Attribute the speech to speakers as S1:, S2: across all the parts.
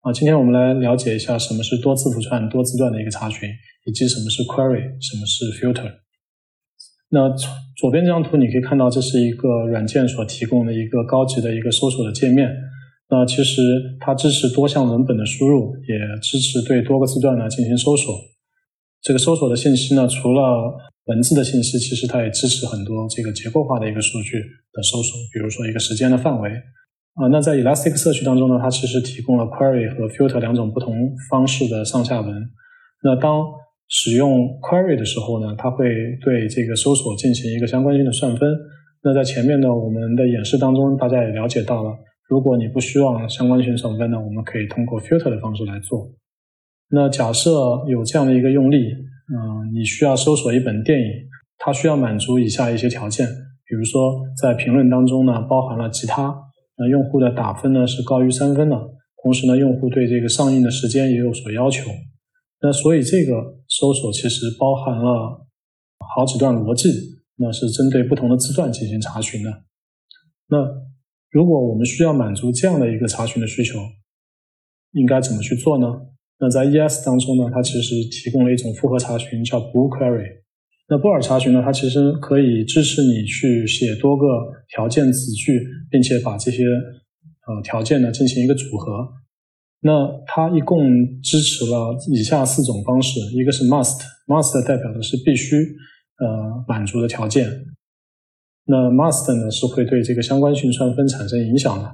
S1: 啊，今天我们来了解一下什么是多字符串、多字段的一个查询，以及什么是 query，什么是 filter。那左边这张图你可以看到，这是一个软件所提供的一个高级的一个搜索的界面。那其实它支持多项文本的输入，也支持对多个字段呢进行搜索。这个搜索的信息呢，除了文字的信息，其实它也支持很多这个结构化的一个数据的搜索，比如说一个时间的范围。啊，那在 Elasticsearch 当中呢，它其实提供了 query 和 filter 两种不同方式的上下文。那当使用 query 的时候呢，它会对这个搜索进行一个相关性的算分。那在前面呢，我们的演示当中，大家也了解到了，如果你不希望相关性算分呢，我们可以通过 filter 的方式来做。那假设有这样的一个用例，嗯，你需要搜索一本电影，它需要满足以下一些条件，比如说在评论当中呢，包含了其他，那用户的打分呢是高于三分的，同时呢，用户对这个上映的时间也有所要求。那所以这个搜索其实包含了好几段逻辑，那是针对不同的字段进行查询的。那如果我们需要满足这样的一个查询的需求，应该怎么去做呢？那在 ES 当中呢，它其实提供了一种复合查询，叫 BOO Query。那布尔查询呢，它其实可以支持你去写多个条件子句，并且把这些呃条件呢进行一个组合。那它一共支持了以下四种方式，一个是 must，must 代表的是必须，呃满足的条件。那 must 呢是会对这个相关性算分产生影响的。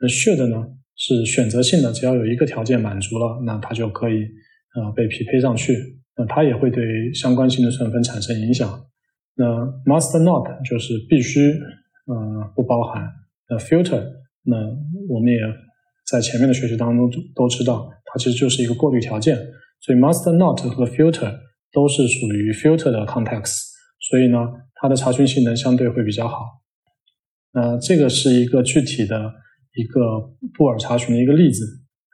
S1: 那 should 呢是选择性的，只要有一个条件满足了，那它就可以呃被匹配上去。那它也会对相关性的成分产生影响。那 must not 就是必须，呃不包含。那 filter 那我们也。在前面的学习当中都知道，它其实就是一个过滤条件，所以 must not 和 filter 都是属于 filter 的 context，所以呢，它的查询性能相对会比较好。那这个是一个具体的一个布尔查询的一个例子，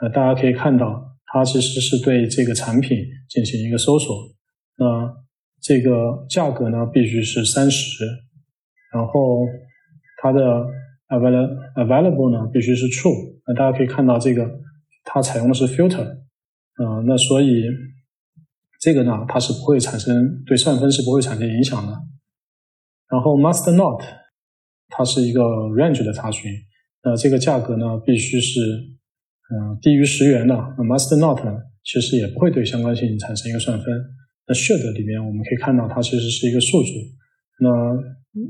S1: 呃，大家可以看到，它其实是对这个产品进行一个搜索，那这个价格呢必须是三十，然后它的。available available 呢必须是 true，那大家可以看到这个它采用的是 filter，嗯，那所以这个呢它是不会产生对算分是不会产生影响的。然后 must not 它是一个 range 的查询，那这个价格呢必须是嗯低于十元的。那 must not 其实也不会对相关性产生一个算分。那 should 里面我们可以看到它其实是一个数组，那。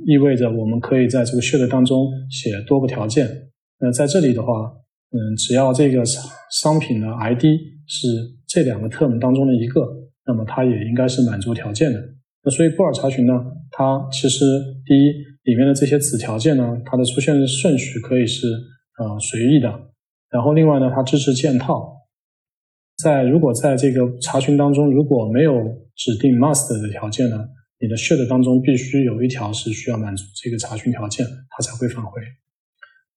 S1: 意味着我们可以在这个 should 当中写多个条件。那在这里的话，嗯，只要这个商品的 ID 是这两个 term 当中的一个，那么它也应该是满足条件的。那所以布尔查询呢，它其实第一里面的这些子条件呢，它的出现的顺序可以是呃随意的。然后另外呢，它支持件套。在如果在这个查询当中如果没有指定 must 的条件呢？你的 should 当中必须有一条是需要满足这个查询条件，它才会返回。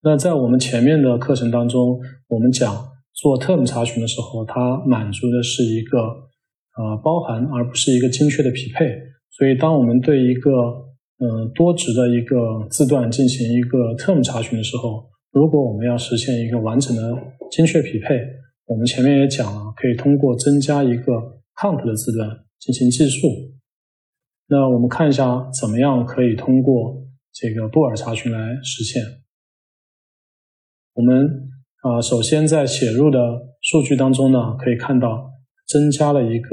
S1: 那在我们前面的课程当中，我们讲做 term 查询的时候，它满足的是一个呃包含，而不是一个精确的匹配。所以，当我们对一个嗯多值的一个字段进行一个 term 查询的时候，如果我们要实现一个完整的精确匹配，我们前面也讲了，可以通过增加一个 count 的字段进行计数。那我们看一下怎么样可以通过这个布尔查询来实现。我们啊，首先在写入的数据当中呢，可以看到增加了一个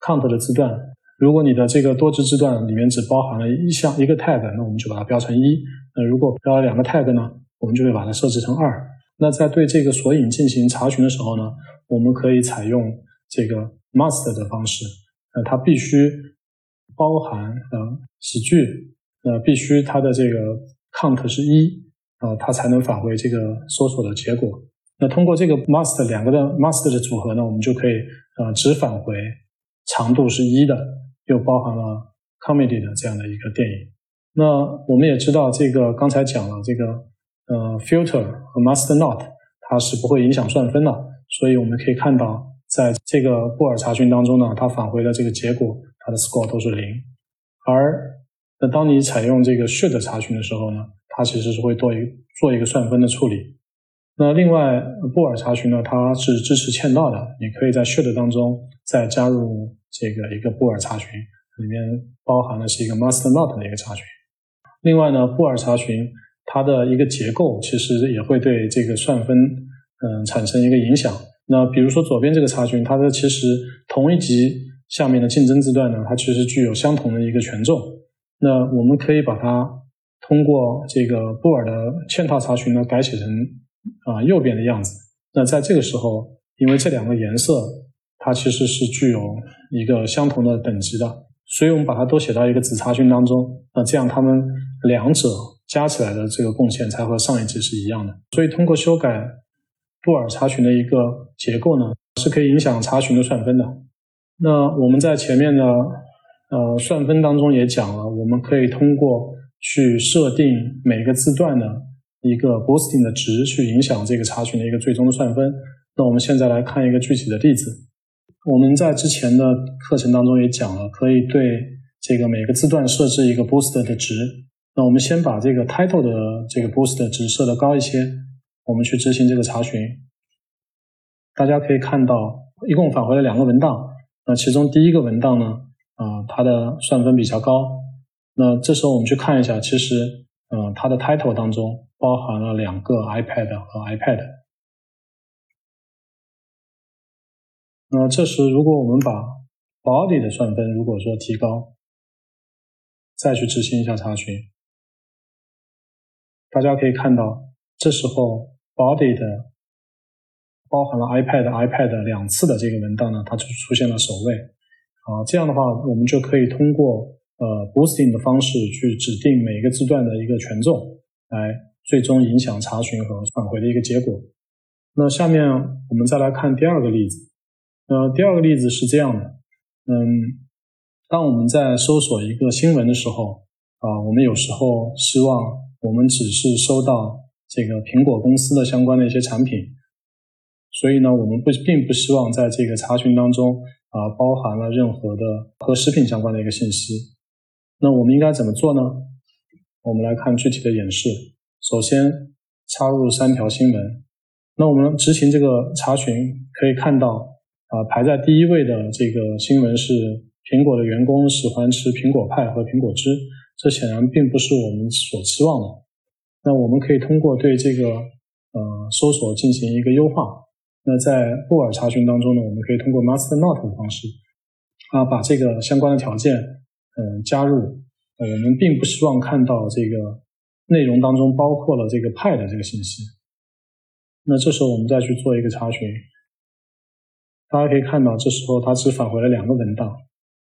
S1: count 的字段。如果你的这个多值字段里面只包含了一项一个 tag，那我们就把它标成一。那如果标了两个 tag 呢，我们就会把它设置成二。那在对这个索引进行查询的时候呢，我们可以采用这个 must 的方式。呃，它必须。包含呃喜剧，呃必须它的这个 count 是一啊，它才能返回这个搜索的结果。那通过这个 must 两个的 must 的组合呢，我们就可以呃只返回长度是一的，又包含了 comedy 的这样的一个电影。那我们也知道这个刚才讲了这个呃 filter 和 must not 它是不会影响算分的，所以我们可以看到在这个布尔查询当中呢，它返回的这个结果。它的 score 都是零，而那当你采用这个 should 查询的时候呢，它其实是会做一做一个算分的处理。那另外布尔查询呢，它是支持嵌套的，你可以在 should 当中再加入这个一个布尔查询，里面包含的是一个 master not 的一个查询。另外呢，布尔查询它的一个结构其实也会对这个算分嗯产生一个影响。那比如说左边这个查询，它的其实同一级下面的竞争字段呢，它其实具有相同的一个权重。那我们可以把它通过这个布尔的嵌套查询呢改写成。啊，右边的样子。那在这个时候，因为这两个颜色它其实是具有一个相同的等级的，所以我们把它都写到一个子查询当中。那这样它们两者加起来的这个贡献才和上一级是一样的。所以通过修改布尔查询的一个结构呢，是可以影响查询的算分的。那我们在前面的呃算分当中也讲了，我们可以通过去设定每个字段的。一个 boosting 的值去影响这个查询的一个最终的算分。那我们现在来看一个具体的例子。我们在之前的课程当中也讲了，可以对这个每个字段设置一个 boost 的值。那我们先把这个 title 的这个 boost 值设的高一些，我们去执行这个查询。大家可以看到，一共返回了两个文档。那其中第一个文档呢，啊，它的算分比较高。那这时候我们去看一下，其实，嗯，它的 title 当中。包含了两个 iPad 和 iPad。那这时，如果我们把 body 的算分如果说提高，再去执行一下查询，大家可以看到，这时候 body 的包含了 iPad、iPad 两次的这个文档呢，它就出现了首位。啊，这样的话，我们就可以通过呃 boosting 的方式去指定每一个字段的一个权重来。最终影响查询和返回的一个结果。那下面我们再来看第二个例子。呃，第二个例子是这样的。嗯，当我们在搜索一个新闻的时候，啊，我们有时候希望我们只是收到这个苹果公司的相关的一些产品，所以呢，我们不并不希望在这个查询当中啊包含了任何的和食品相关的一个信息。那我们应该怎么做呢？我们来看具体的演示。首先插入三条新闻，那我们执行这个查询可以看到，啊，排在第一位的这个新闻是苹果的员工喜欢吃苹果派和苹果汁，这显然并不是我们所期望的。那我们可以通过对这个呃搜索进行一个优化。那在布尔查询当中呢，我们可以通过 master not 的方式啊把这个相关的条件嗯加入。我们并不希望看到这个。内容当中包括了这个派的这个信息，那这时候我们再去做一个查询，大家可以看到，这时候它只返回了两个文档，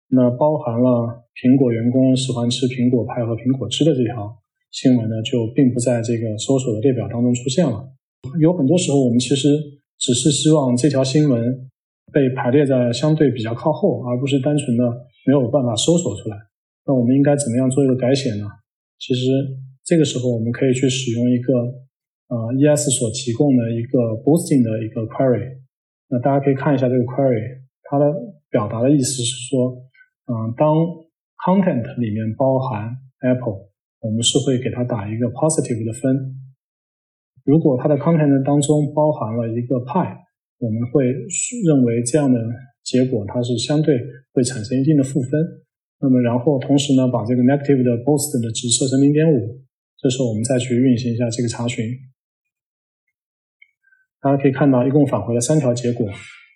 S1: 那包含了苹果员工喜欢吃苹果派和苹果汁的这条新闻呢，就并不在这个搜索的列表当中出现了。有很多时候，我们其实只是希望这条新闻被排列在相对比较靠后，而不是单纯的没有办法搜索出来。那我们应该怎么样做一个改写呢？其实。这个时候，我们可以去使用一个呃 ES 所提供的一个 boosting 的一个 query。那大家可以看一下这个 query，它的表达的意思是说，嗯，当 content 里面包含 Apple，我们是会给它打一个 positive 的分。如果它的 content 当中包含了一个 pi，，我们会认为这样的结果它是相对会产生一定的负分。那么然后同时呢，把这个 negative 的 boost 的值设成零点五。这时候我们再去运行一下这个查询，大家可以看到，一共返回了三条结果，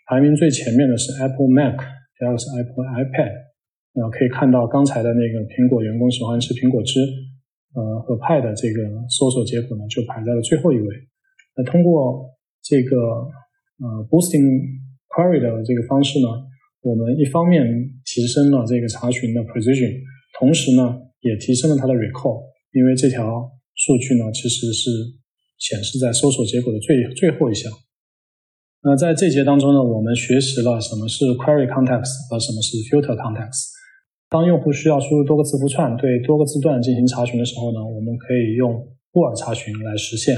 S1: 排名最前面的是 Apple Mac，第二个是 Apple iPad。那可以看到刚才的那个苹果员工喜欢吃苹果汁，呃和派的这个搜索结果呢，就排在了最后一位。那通过这个呃 boosting query 的这个方式呢，我们一方面提升了这个查询的 precision，同时呢也提升了它的 recall。因为这条数据呢，其实是显示在搜索结果的最最后一项。那在这节当中呢，我们学习了什么是 query context 和什么是 filter context。当用户需要输入多个字符串对多个字段进行查询的时候呢，我们可以用布尔查询来实现。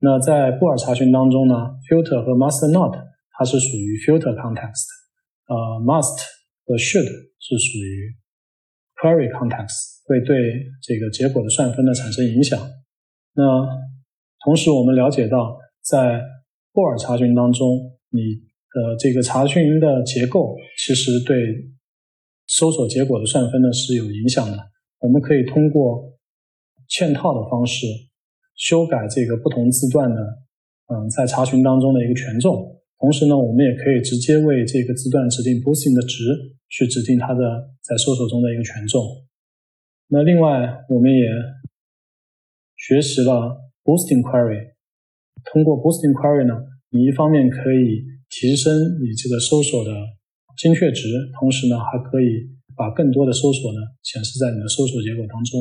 S1: 那在布尔查询当中呢，filter 和 master not 它是属于 filter context，呃，must 和 should 是属于 query context。会对这个结果的算分呢产生影响。那同时我们了解到，在布尔查询当中，你的这个查询的结构其实对搜索结果的算分呢是有影响的。我们可以通过嵌套的方式修改这个不同字段的，嗯，在查询当中的一个权重。同时呢，我们也可以直接为这个字段指定 boosting 的值，去指定它的在搜索中的一个权重。那另外，我们也学习了 boosting query。通过 boosting query 呢，你一方面可以提升你这个搜索的精确值，同时呢，还可以把更多的搜索呢显示在你的搜索结果当中。